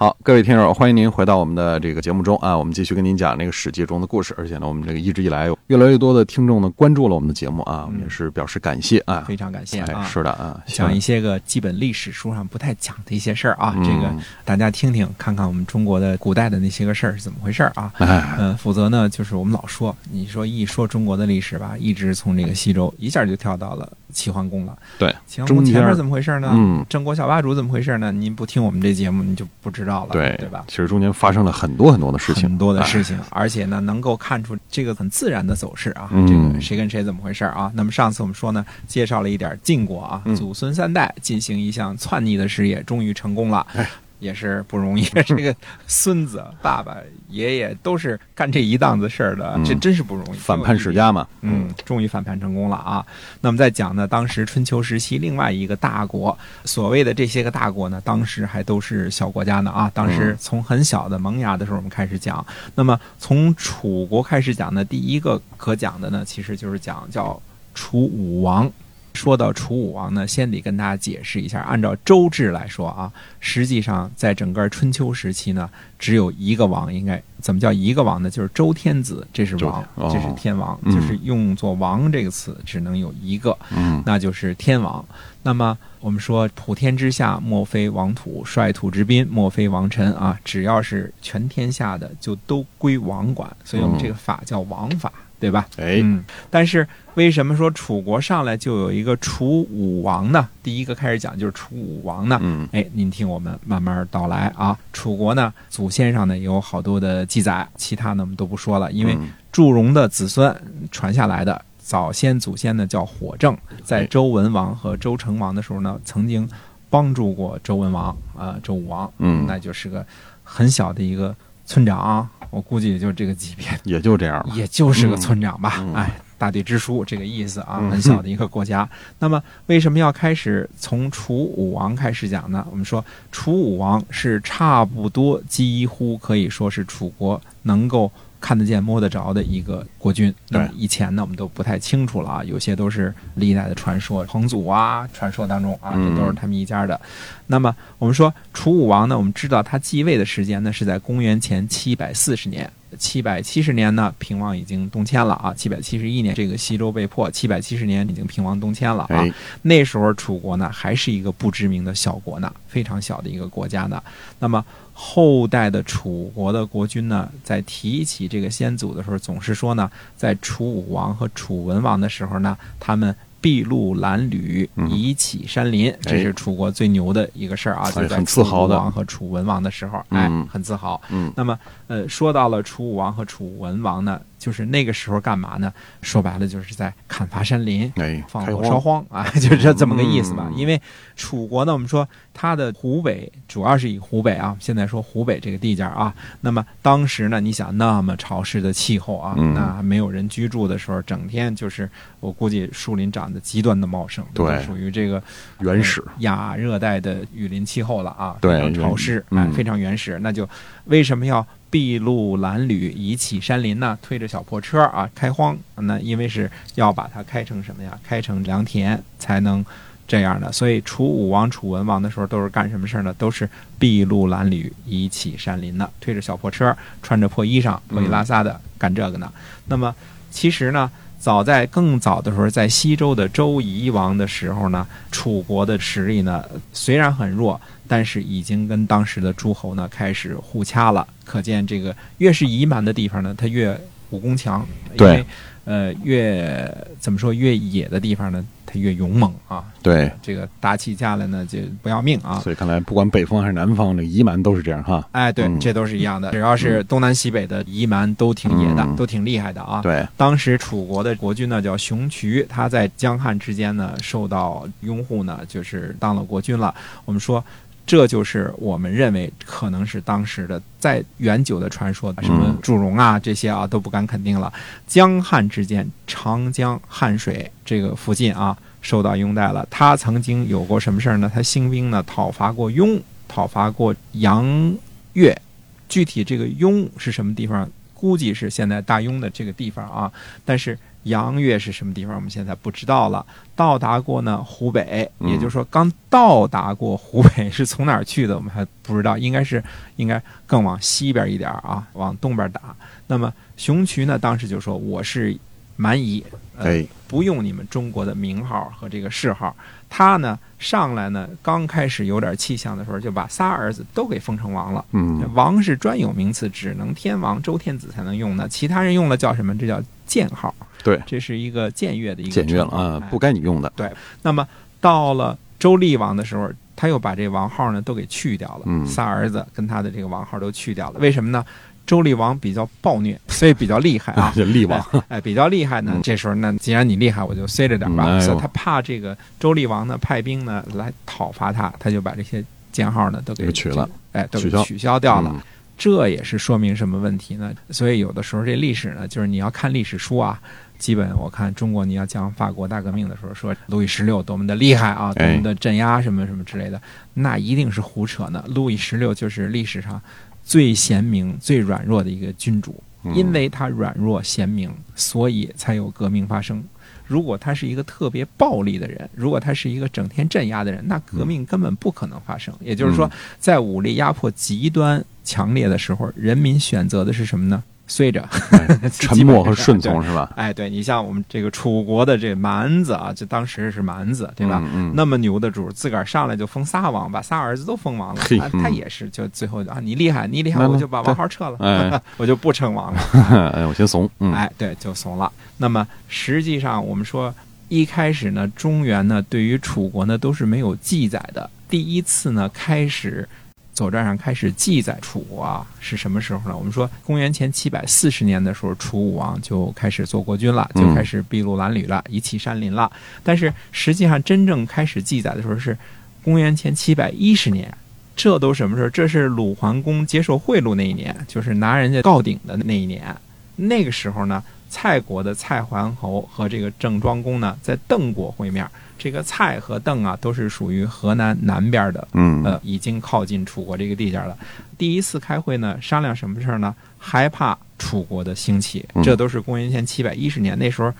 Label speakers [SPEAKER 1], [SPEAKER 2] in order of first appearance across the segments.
[SPEAKER 1] 好，各位听友，欢迎您回到我们的这个节目中啊，我们继续跟您讲那个《史记》中的故事。而且呢，我们这个一直以来越来越多的听众呢关注了我们的节目啊，我们也是表示感谢啊，
[SPEAKER 2] 非常感谢啊。
[SPEAKER 1] 是的啊，
[SPEAKER 2] 讲一些个基本历史书上不太讲的一些事儿啊，
[SPEAKER 1] 嗯
[SPEAKER 2] 这个大家听听看看我们中国的古代的那些个事儿是怎么回事儿啊。
[SPEAKER 1] 哎，
[SPEAKER 2] 嗯，否则呢，就是我们老说，你说一说中国的历史吧，一直从这个西周一下就跳到了齐桓公了。
[SPEAKER 1] 对，
[SPEAKER 2] 齐桓公
[SPEAKER 1] 中间
[SPEAKER 2] 前面怎么回事呢？
[SPEAKER 1] 嗯
[SPEAKER 2] 郑国小霸主怎么回事呢？您不听我们这节目，您就不知道了，
[SPEAKER 1] 对
[SPEAKER 2] 对吧？
[SPEAKER 1] 其实中间发生了很多很多的事情，
[SPEAKER 2] 很多的事
[SPEAKER 1] 哎。
[SPEAKER 2] 情，而且呢，能够看出这个很自然的走势啊，
[SPEAKER 1] 嗯
[SPEAKER 2] 这个谁跟谁怎么回事啊？那么上次我们说呢，介绍了一点晋国啊，
[SPEAKER 1] 嗯
[SPEAKER 2] 祖孙三代进行一项篡逆的事业，终于成功了。
[SPEAKER 1] 哎
[SPEAKER 2] 也是不容易，这个孙子、爸爸、爷爷都是干这一档子事儿的，
[SPEAKER 1] 嗯
[SPEAKER 2] 这真是不容易。
[SPEAKER 1] 反叛世家嘛，
[SPEAKER 2] 嗯，终于反叛成功了啊！那么再讲呢，当时春秋时期另外一个大国，所谓的这些个大国呢，当时还都是小国家呢啊。当时从很小的萌芽的时候我们开始讲，那么从楚国开始讲呢，第一个可讲的呢，其实就是讲叫楚武王。说到楚武王呢，先得跟大家解释一下，按照周制来说啊，实际上在整个春秋时期呢，只有一个王，应该怎么叫一个王呢？就是周天子，这是王，
[SPEAKER 1] 哦
[SPEAKER 2] 这是天王，
[SPEAKER 1] 嗯
[SPEAKER 2] 就是用作“王”这个词，只能有一个，
[SPEAKER 1] 嗯
[SPEAKER 2] 那就是天王。那么我们说，普天之下莫非王土，率土之滨莫非王臣啊！只要是全天下的，就都归王管，所以我们这个法叫王法，对吧？
[SPEAKER 1] 哎，
[SPEAKER 2] 嗯，但是为什么说楚国上来就有一个楚武王呢？第一个开始讲就是楚武王呢。
[SPEAKER 1] 嗯
[SPEAKER 2] 哎，您听我们慢慢道来啊。楚国呢，祖先上呢有好多的记载，其他呢我们都不说了，因为
[SPEAKER 1] 嗯
[SPEAKER 2] 祝融的子孙传下来的早先祖先呢叫火正，在周文王和周成王的时候呢，曾经帮助过周文王啊、周武王，
[SPEAKER 1] 嗯
[SPEAKER 2] 那就是个很小的一个村长啊，我估计也就这个级别
[SPEAKER 1] 也就这样吧。
[SPEAKER 2] 也就是个村长吧，
[SPEAKER 1] 嗯
[SPEAKER 2] 哎，大地之书这个意思啊，
[SPEAKER 1] 嗯
[SPEAKER 2] 很小的一个国家。那么为什么要开始从楚武王开始讲呢？我们说楚武王是差不多几乎可以说是楚国能够。看得见、摸得着的一个国君。那么以前呢，我们都不太清楚了啊，有些都是历代的传说，彭祖啊，传说当中啊，
[SPEAKER 1] 嗯
[SPEAKER 2] 这都是他们一家的。那么我们说楚武王呢，我们知道他继位的时间呢是在公元前七百四十年。七百七十年呢，平王已经东迁了啊。七百七十一年，这个西周被破，七百七十年已经平王东迁了啊。
[SPEAKER 1] 哎，
[SPEAKER 2] 那时候楚国呢还是一个不知名的小国呢，非常小的一个国家呢。那么后代的楚国的国君呢，在提起这个先祖的时候，总是说呢，在楚武王和楚文王的时候呢，他们。筚路蓝缕，
[SPEAKER 1] 嗯
[SPEAKER 2] 以启山林，这是楚国最牛的一个事儿啊！
[SPEAKER 1] 哎
[SPEAKER 2] 就在
[SPEAKER 1] 很自豪的
[SPEAKER 2] 楚武王和楚文王的时候，哎
[SPEAKER 1] 嗯，
[SPEAKER 2] 很自豪。
[SPEAKER 1] 嗯
[SPEAKER 2] 那么，呃，说到了楚武王和楚文王呢，就是那个时候干嘛呢？说白了，就是在砍伐山林，
[SPEAKER 1] 哎，
[SPEAKER 2] 放火烧荒啊，就是这这么个意思吧。
[SPEAKER 1] 嗯
[SPEAKER 2] 因为楚国呢，我们说它的湖北主要是以湖北啊，现在说湖北这个地界啊。那么当时呢，你想那么潮湿的气候啊，
[SPEAKER 1] 嗯
[SPEAKER 2] 那没有人居住的时候，整天就是我估计树林长得极端的茂盛，
[SPEAKER 1] 对
[SPEAKER 2] 属于这个
[SPEAKER 1] 原始
[SPEAKER 2] 呃亚热带的雨林气候了啊，
[SPEAKER 1] 对
[SPEAKER 2] 潮湿，
[SPEAKER 1] 嗯
[SPEAKER 2] 哎，非常原始。那就为什么要筚路蓝缕，以启山林呢？推着小破车啊，开荒。那因为是要把它开成什么呀？开成良田才能这样的。所以楚武王、楚文王的时候都是干什么事儿呢？都是筚路蓝缕，以启山林的，推着小破车，穿着破衣裳，破衣拉撒的干这个呢。那么其实呢？早在更早的时候，在西周的周夷王的时候呢，楚国的实力呢虽然很弱，但是已经跟当时的诸侯呢开始互掐了。可见这个越是夷蛮的地方呢，它越武功强，因
[SPEAKER 1] 对
[SPEAKER 2] 为呃越怎么说越野的地方呢，它越勇猛啊。
[SPEAKER 1] 对，
[SPEAKER 2] 这个打起架来呢就不要命啊。
[SPEAKER 1] 所以看来不管北方还是南方，这个夷蛮都是这样哈。
[SPEAKER 2] 哎，对，
[SPEAKER 1] 嗯
[SPEAKER 2] 这都是一样的。只要是东南西北的夷蛮，都挺野的，
[SPEAKER 1] 嗯
[SPEAKER 2] 都挺厉害的啊。
[SPEAKER 1] 对，
[SPEAKER 2] 当时楚国的国君呢叫熊渠，他在江汉之间呢受到拥护呢，就是当了国君了。我们说。这就是我们认为可能是当时的在远久的传说，什么
[SPEAKER 1] 嗯
[SPEAKER 2] 祝融啊这些啊都不敢肯定了。江汉之间，长江汉水这个附近啊受到拥戴了。他曾经有过什么事儿呢？他兴兵呢讨伐过雍，讨伐过杨越。具体这个雍是什么地方，估计是现在大雍的这个地方啊。但是阳岳是什么地方，我们现在不知道了。到达过呢湖北，
[SPEAKER 1] 嗯
[SPEAKER 2] 也就是说刚到达过湖北，是从哪儿去的，我们还不知道，应该是应该更往西边一点啊，往东边打。那么熊渠呢，当时就说我是蛮夷，不用你们中国的名号和这个谥号。他呢上来呢，刚开始有点气象的时候，就把仨儿子都给封成王了。
[SPEAKER 1] 嗯，
[SPEAKER 2] 王是专有名词，只能天王、周天子才能用的，其他人用了叫什么？这叫僭号。
[SPEAKER 1] 对，
[SPEAKER 2] 这是一个僭越的一个
[SPEAKER 1] 僭越了
[SPEAKER 2] 称
[SPEAKER 1] 啊，
[SPEAKER 2] 哎
[SPEAKER 1] 不该你用的。
[SPEAKER 2] 对那么到了周厉王的时候，他又把这王号呢都给去掉了，
[SPEAKER 1] 嗯
[SPEAKER 2] 仨儿子跟他的这个王号都去掉了。为什么呢？周厉王比较暴虐，所以比较厉害啊。
[SPEAKER 1] 这厉王，
[SPEAKER 2] 哎，哎，比较厉害呢
[SPEAKER 1] 嗯。
[SPEAKER 2] 这时候呢，既然你厉害，我就塞着点吧。
[SPEAKER 1] 嗯哎
[SPEAKER 2] 所以他怕这个周厉王呢派兵呢来讨伐他，他就把这些监号呢都给
[SPEAKER 1] 给取了，
[SPEAKER 2] 哎，都给
[SPEAKER 1] 取消
[SPEAKER 2] 取消掉了。
[SPEAKER 1] 嗯
[SPEAKER 2] 这也是说明什么问题呢？所以有的时候这历史呢，就是你要看历史书啊。基本我看中国，你要讲法国大革命的时候，说路易十六多么的厉害啊，多
[SPEAKER 1] 哎
[SPEAKER 2] 么的镇压什么什么之类的，那一定是胡扯呢。路易十六就是历史上最贤明、最软弱的一个君主，
[SPEAKER 1] 嗯
[SPEAKER 2] 因为他软弱贤明，所以才有革命发生。如果他是一个特别暴力的人，如果他是一个整天镇压的人，那革命根本不可能发生。也就是说
[SPEAKER 1] 嗯，
[SPEAKER 2] 在武力压迫极端强烈的时候，人民选择的是什么呢？随着，
[SPEAKER 1] 哎沉默和顺从是吧？
[SPEAKER 2] 哎，对你像我们这个楚国的这蛮子啊，就当时是蛮子，对吧？
[SPEAKER 1] 嗯嗯，
[SPEAKER 2] 那么牛的主，自个儿上来就封仨王，把仨儿子都封王了。他
[SPEAKER 1] 嗯
[SPEAKER 2] 也是，就最后啊，你厉害，你厉害，我就把王号撤了，
[SPEAKER 1] 哎
[SPEAKER 2] 我就不称王了。
[SPEAKER 1] 哎，我先怂。嗯，
[SPEAKER 2] 哎，对，就怂了。那么实际上，我们说一开始呢，中原呢对于楚国呢都是没有记载的。第一次呢开始。左传上开始记载楚国啊，是什么时候呢？我们说公元前七百四十年的时候，楚武王就开始做国君了，就
[SPEAKER 1] 嗯
[SPEAKER 2] 开始筚路蓝缕了，遗弃山林了。但是实际上真正开始记载的时候是公元前七百一十年，这都什么时候？这是鲁桓公接受贿赂那一年，就是拿人家告顶的那一年。那个时候呢，蔡国的蔡桓侯和这个郑庄公呢，在邓国会面。这个蔡和邓啊，都是属于河南南边的，
[SPEAKER 1] 嗯，
[SPEAKER 2] 呃，已经靠近楚国这个地界了。第一次开会呢，商量什么事儿呢？害怕楚国的兴起
[SPEAKER 1] 嗯，
[SPEAKER 2] 这都是公元前七百一十年，那时候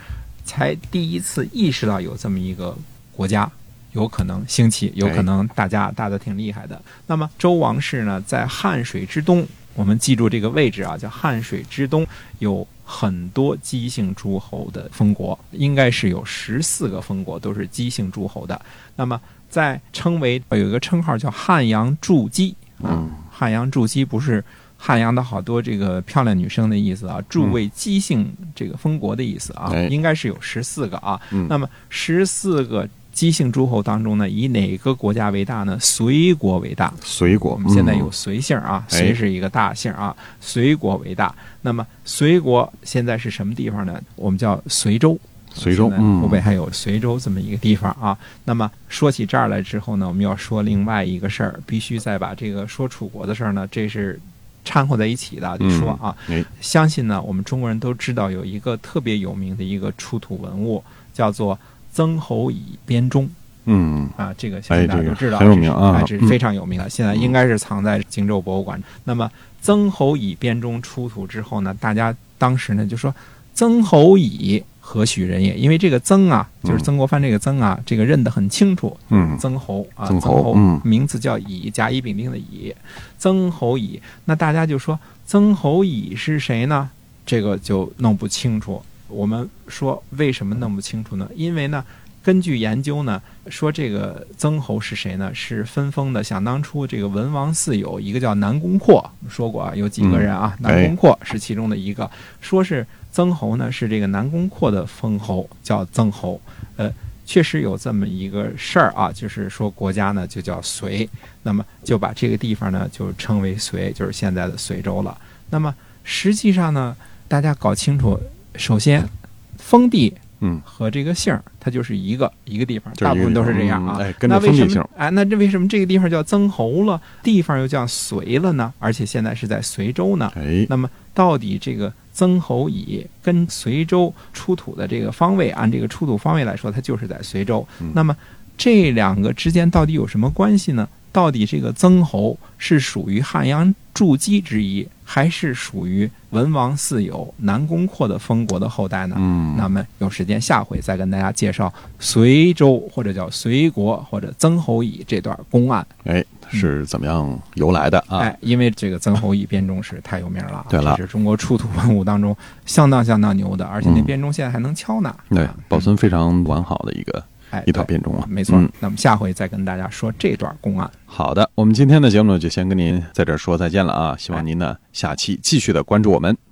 [SPEAKER 2] 才第一次意识到有这么一个国家。有可能兴起，有可能大家打得挺厉害的。那么周王室呢，在汉水之东，我们记住这个位置啊，叫汉水之东，有很多姬姓诸侯的封国，应该是有十四个封国都是姬姓诸侯的。那么在称为有一个称号叫汉阳筑基啊
[SPEAKER 1] 嗯，
[SPEAKER 2] 汉阳筑基不是汉阳的好多这个漂亮女生的意思啊，筑为姬姓这个封国的意思啊
[SPEAKER 1] 哎，
[SPEAKER 2] 应该是有十四个啊。
[SPEAKER 1] 嗯
[SPEAKER 2] 那么十四个姬姓诸侯当中呢，以哪个国家为大呢？隋国为大。
[SPEAKER 1] 隋国，
[SPEAKER 2] 我们现在有
[SPEAKER 1] 嗯
[SPEAKER 2] 隋姓啊，
[SPEAKER 1] 哎
[SPEAKER 2] 隋是一个大姓啊，隋国为大。那么隋国现在是什么地方呢？我们叫随州。
[SPEAKER 1] 随州，嗯，
[SPEAKER 2] 湖北还有随州这么一个地方啊。那么说起这儿来之后呢，我们要说另外一个事儿，必须再把这个说楚国的事儿呢，这是掺和在一起的，就说啊，
[SPEAKER 1] 哎，
[SPEAKER 2] 相信呢，我们中国人都知道有一个特别有名的一个出土文物，叫做曾侯乙编钟。
[SPEAKER 1] 嗯，
[SPEAKER 2] 啊，这个相信大家都知道，
[SPEAKER 1] 哎这个很有名啊
[SPEAKER 2] 哎这是非常有名的。现在应该是藏在荆州博物馆。那么曾侯乙编钟出土之后呢，大家当时呢就说曾侯乙何许人也？因为这个曾啊，就是
[SPEAKER 1] 嗯
[SPEAKER 2] 曾国藩这个曾啊，这个认得很清楚。
[SPEAKER 1] 嗯，
[SPEAKER 2] 曾侯啊，
[SPEAKER 1] 曾
[SPEAKER 2] 曾
[SPEAKER 1] 侯嗯
[SPEAKER 2] 名字叫乙，甲乙丙丁的乙，曾侯乙。那大家就说曾侯乙是谁呢？这个就弄不清楚。我们说为什么弄不清楚呢？因为呢，根据研究呢，说这个曾侯是谁呢？是分封的。想当初这个文王四友，一个叫南宫阔，说过啊，有几个人啊，南宫阔是其中的一个。说是曾侯呢，是这个南宫阔的封侯，叫曾侯。呃，确实有这么一个事儿啊，就是说国家呢就叫隋，那么就把这个地方呢就称为隋，就是现在的随州了。那么实际上呢，大家搞清楚，首先封地
[SPEAKER 1] 嗯，
[SPEAKER 2] 和这个姓儿，它就是一个一个地方，大部分都是这样啊。
[SPEAKER 1] 嗯哎，跟
[SPEAKER 2] 那为什么，哎？那这为什么这个地方叫曾侯了，地方又叫隋了呢？而且现在是在随州呢？
[SPEAKER 1] 哎，
[SPEAKER 2] 那么到底这个曾侯乙跟随州出土的这个方位，按这个出土方位来说，它就是在随州。
[SPEAKER 1] 嗯
[SPEAKER 2] 那么这两个之间到底有什么关系呢？到底这个曾侯是属于汉阳筑基之一，还是属于文王四友南宫括的封国的后代呢？
[SPEAKER 1] 嗯，
[SPEAKER 2] 那么有时间下回再跟大家介绍随州或者叫随国或者曾侯乙这段公案。
[SPEAKER 1] 哎，是怎么样由来的啊？
[SPEAKER 2] 哎，因为这个曾侯乙编钟是太有名了啊，
[SPEAKER 1] 对了
[SPEAKER 2] 这是中国出土文物当中相当相当牛的，而且那
[SPEAKER 1] 嗯
[SPEAKER 2] 编钟现在还能敲呢。
[SPEAKER 1] 对
[SPEAKER 2] 啊，
[SPEAKER 1] 保存非常完好的一个
[SPEAKER 2] 哎，
[SPEAKER 1] 一套品种啊，
[SPEAKER 2] 没错。
[SPEAKER 1] 嗯
[SPEAKER 2] 那么下回再跟大家说这段公案。
[SPEAKER 1] 好的，我们今天的节目呢，就先跟您在这儿说再见了啊！希望您呢下期继续的关注我们。